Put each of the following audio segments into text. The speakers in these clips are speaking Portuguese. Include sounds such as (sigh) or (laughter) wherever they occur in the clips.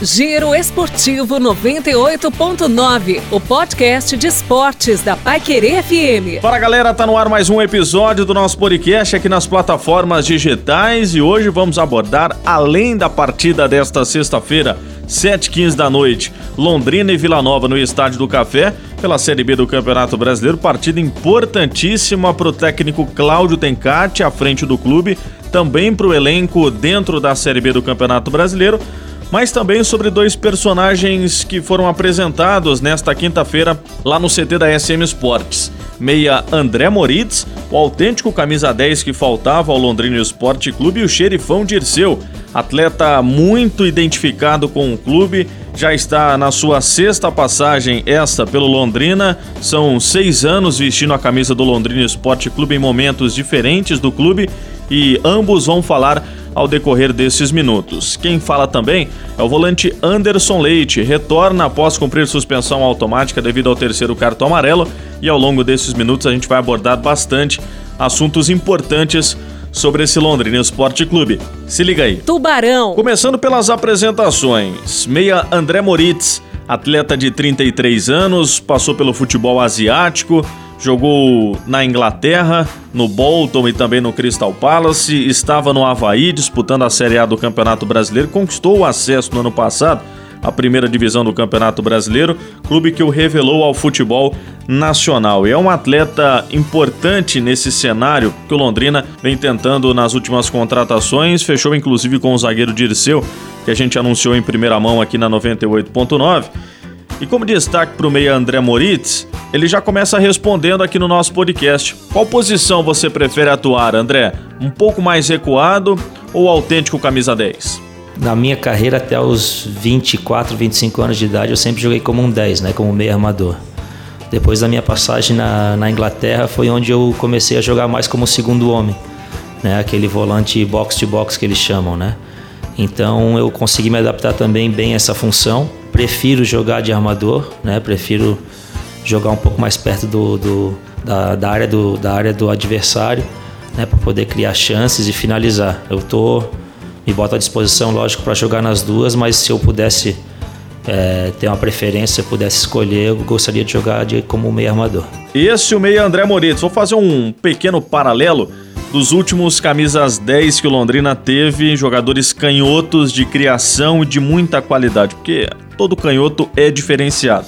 Giro Esportivo 98.9, o podcast de esportes da Paiquerê FM. Fala galera, tá no ar mais um episódio do nosso podcast aqui nas plataformas digitais e hoje vamos abordar, além da partida desta sexta-feira, 7h15 da noite, Londrina e Vila Nova no Estádio do Café, pela Série B do Campeonato Brasileiro, partida importantíssima para o técnico Cláudio Tencati à frente do clube, também para o elenco dentro da Série B do Campeonato Brasileiro mas também sobre dois personagens que foram apresentados nesta quinta-feira lá no CT da SM Sports. Meia André Moritz, o autêntico camisa 10 que faltava ao Londrina Esporte Clube e o xerifão Dirceu, atleta muito identificado com o clube, já está na sua sexta passagem esta pelo Londrina. São seis anos vestindo a camisa do Londrina Esporte Clube em momentos diferentes do clube e ambos vão falar ao decorrer desses minutos. Quem fala também é o volante Anderson Leite, retorna após cumprir suspensão automática devido ao terceiro cartão amarelo e ao longo desses minutos a gente vai abordar bastante assuntos importantes sobre esse Londrina Esporte Clube. Se liga aí. Tubarão. Começando pelas apresentações. Meia André Moritz, atleta de 33 anos, passou pelo futebol asiático, Jogou na Inglaterra, no Bolton e também no Crystal Palace. Estava no Havaí disputando a Série A do Campeonato Brasileiro. Conquistou o acesso no ano passado à primeira divisão do Campeonato Brasileiro, clube que o revelou ao futebol nacional. E é um atleta importante nesse cenário que o Londrina vem tentando nas últimas contratações. Fechou inclusive com o zagueiro Dirceu, que a gente anunciou em primeira mão aqui na 98.9. E como destaque para o meia André Moritz, ele já começa respondendo aqui no nosso podcast. Qual posição você prefere atuar, André? Um pouco mais recuado ou autêntico camisa 10? Na minha carreira até os 24, 25 anos de idade, eu sempre joguei como um 10, né, como meia armador. Depois da minha passagem na, na Inglaterra foi onde eu comecei a jogar mais como segundo homem, né, aquele volante box to box que eles chamam, né? Então eu consegui me adaptar também bem a essa função prefiro jogar de armador, né? Prefiro jogar um pouco mais perto do, do da, da, área do, da área do adversário, né? Para poder criar chances e finalizar. Eu tô me boto à disposição, lógico, para jogar nas duas, mas se eu pudesse é, ter uma preferência, pudesse escolher, eu gostaria de jogar de, como meio armador. Esse o meio André Moritz. Vou fazer um pequeno paralelo dos últimos camisas 10 que o Londrina teve, jogadores canhotos de criação e de muita qualidade, porque todo canhoto é diferenciado.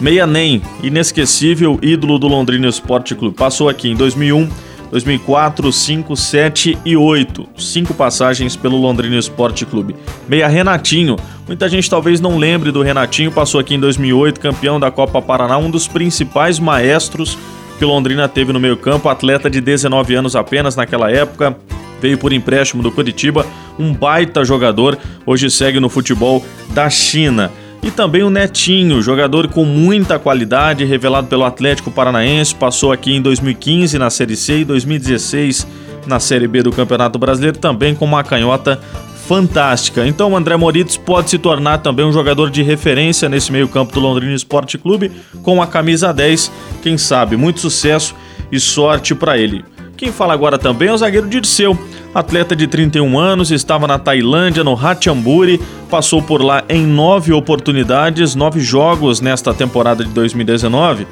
Meia Nem, inesquecível ídolo do Londrina Esporte Clube, passou aqui em 2001, 2004, 5, 7 e 8. Cinco passagens pelo Londrina Esporte Clube. Meia Renatinho. Muita gente talvez não lembre do Renatinho, passou aqui em 2008, campeão da Copa Paraná, um dos principais maestros que Londrina teve no meio-campo, atleta de 19 anos apenas naquela época, veio por empréstimo do Curitiba, um baita jogador, hoje segue no futebol da China. E também o Netinho, jogador com muita qualidade, revelado pelo Atlético Paranaense, passou aqui em 2015 na Série C e 2016 na Série B do Campeonato Brasileiro, também com uma canhota fantástica. Então o André Moritz pode se tornar também um jogador de referência nesse meio-campo do Londrina Esporte Clube com a camisa 10. Quem sabe, muito sucesso e sorte para ele. Quem fala agora também é o zagueiro Dirceu, atleta de 31 anos, estava na Tailândia, no Ratchaburi, passou por lá em nove oportunidades, nove jogos nesta temporada de 2019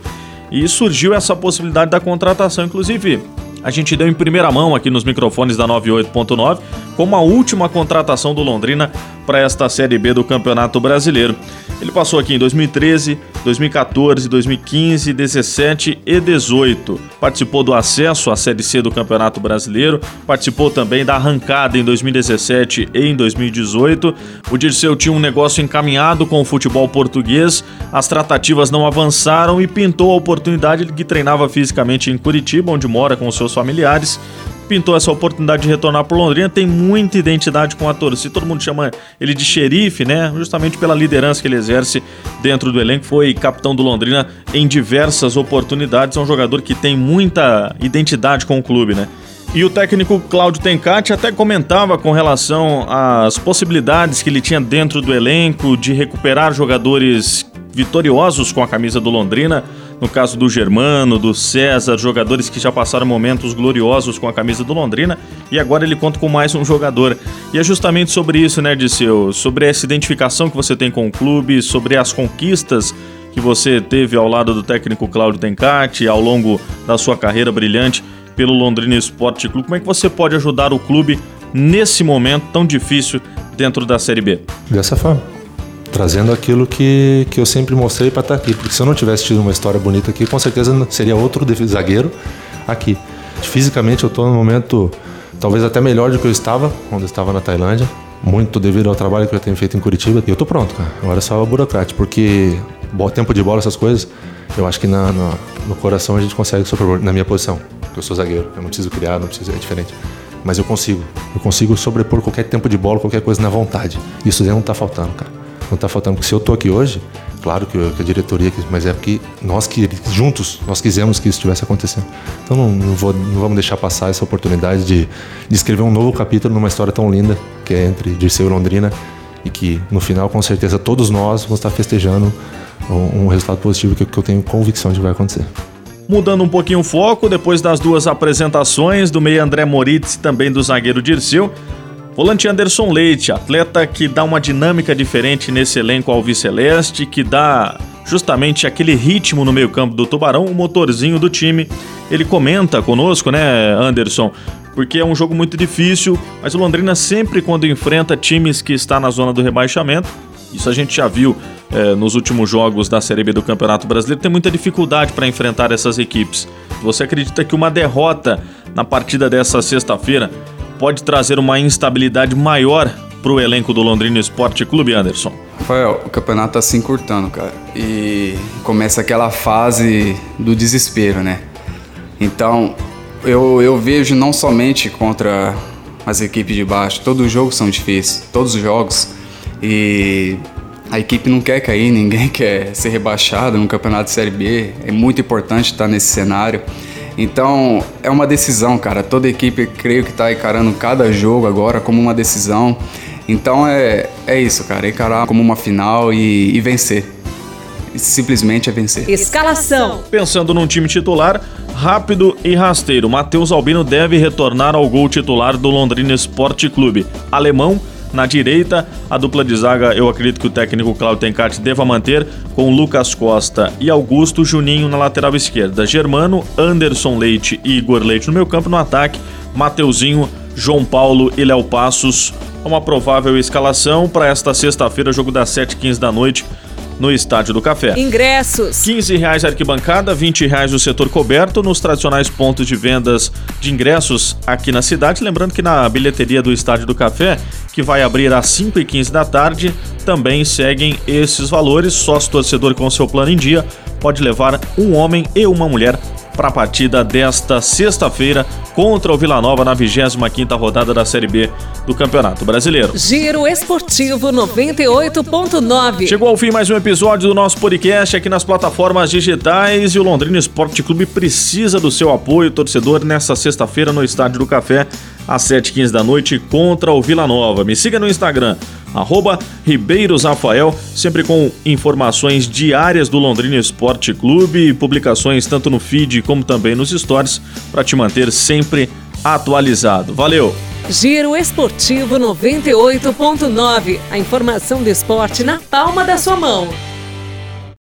e surgiu essa possibilidade da contratação, inclusive a gente deu em primeira mão aqui nos microfones da 98.9 como a última contratação do Londrina para esta Série B do Campeonato Brasileiro. Ele passou aqui em 2013, 2014, 2015, 17 e 18. Participou do acesso à Série C do Campeonato Brasileiro, participou também da arrancada em 2017 e em 2018. O Dirceu tinha um negócio encaminhado com o futebol português, as tratativas não avançaram e pintou a oportunidade de que treinava fisicamente em Curitiba, onde mora com seus familiares pintou essa oportunidade de retornar para Londrina, tem muita identidade com a torcida. Todo mundo chama ele de xerife, né? Justamente pela liderança que ele exerce dentro do elenco. Foi capitão do Londrina em diversas oportunidades. É um jogador que tem muita identidade com o clube, né? E o técnico Cláudio Tencati até comentava com relação às possibilidades que ele tinha dentro do elenco de recuperar jogadores vitoriosos com a camisa do Londrina no caso do Germano, do César, jogadores que já passaram momentos gloriosos com a camisa do Londrina e agora ele conta com mais um jogador. E é justamente sobre isso, né, Disseu? Sobre essa identificação que você tem com o clube, sobre as conquistas que você teve ao lado do técnico Cláudio Tencati ao longo da sua carreira brilhante pelo Londrina Esporte Clube. Como é que você pode ajudar o clube nesse momento tão difícil dentro da Série B? Dessa forma trazendo aquilo que, que eu sempre mostrei para estar tá aqui. Porque se eu não tivesse tido uma história bonita aqui, com certeza seria outro zagueiro aqui. Fisicamente eu estou no momento talvez até melhor do que eu estava quando eu estava na Tailândia. Muito devido ao trabalho que eu tenho feito em Curitiba. E eu estou pronto, cara. Agora é só o burocrate, porque tempo de bola, essas coisas, eu acho que na, na, no coração a gente consegue sobrepor na minha posição. Porque eu sou zagueiro, eu não preciso criar, não preciso, é diferente. Mas eu consigo. Eu consigo sobrepor qualquer tempo de bola, qualquer coisa na vontade. Isso não está faltando, cara está faltando. Porque se eu estou aqui hoje, claro que, a diretoria, mas é porque nós que juntos nós quisemos que isso estivesse acontecendo. Então não, não, vou, não vamos deixar passar essa oportunidade de, de, escrever um novo capítulo numa história tão linda que é entre Dirceu e Londrina e que no final com certeza todos nós vamos estar festejando um, um resultado positivo que, que eu tenho convicção de que vai acontecer. Mudando um pouquinho o foco, depois das duas apresentações do meio André Moritz e também do zagueiro Dirceu, Volante Anderson Leite, atleta que dá uma dinâmica diferente nesse elenco alviceleste, que dá justamente aquele ritmo no meio-campo do Tubarão, o motorzinho do time. Ele comenta conosco, né, Anderson? Porque é um jogo muito difícil, mas o Londrina sempre quando enfrenta times que está na zona do rebaixamento, isso a gente já viu é, nos últimos jogos da Série B do Campeonato Brasileiro, tem muita dificuldade para enfrentar essas equipes. Você acredita que uma derrota na partida dessa sexta-feira pode trazer uma instabilidade maior para o elenco do Londrina Esporte Clube, Anderson? Rafael, o campeonato tá se encurtando, cara. E começa aquela fase do desespero, né? Então, eu, eu vejo não somente contra as equipes de baixo, todos os jogos são difíceis, todos os jogos. E a equipe não quer cair, (laughs) ninguém quer ser rebaixado no campeonato de Série B. É muito importante estar nesse cenário. Então é uma decisão, cara. Toda equipe creio que está encarando cada jogo agora como uma decisão. Então é, é isso, cara. Encarar como uma final e, e vencer. Simplesmente é vencer. Escalação. Pensando num time titular, rápido e rasteiro, Matheus Albino deve retornar ao gol titular do Londrina Esporte Clube. Alemão na direita, a dupla de zaga eu acredito que o técnico Claudio Tencati deva manter com Lucas Costa e Augusto Juninho na lateral esquerda. Germano, Anderson Leite e Igor Leite no meio campo no ataque. Mateuzinho, João Paulo e Léo Passos. Uma provável escalação para esta sexta-feira, jogo das 7h15 da noite no Estádio do Café. Ingressos. 15 reais arquibancada, 20 reais o setor coberto nos tradicionais pontos de vendas de ingressos aqui na cidade. Lembrando que na bilheteria do Estádio do Café, que vai abrir às 5 e 15 da tarde, também seguem esses valores. Sócio torcedor com seu plano em dia pode levar um homem e uma mulher para a partida desta sexta-feira contra o Vila Nova na 25ª rodada da Série B do Campeonato Brasileiro. Giro Esportivo 98.9. Chegou ao fim mais um episódio do nosso podcast aqui nas plataformas digitais e o Londrina Esporte Clube precisa do seu apoio, torcedor, nessa sexta-feira no Estádio do Café às 7h15 da noite contra o Vila Nova. Me siga no Instagram, arroba Ribeiros Rafael, sempre com informações diárias do Londrina Esporte Clube e publicações tanto no feed como também nos stories para te manter sempre atualizado. Valeu! Giro Esportivo 98.9. A informação do esporte na palma da sua mão.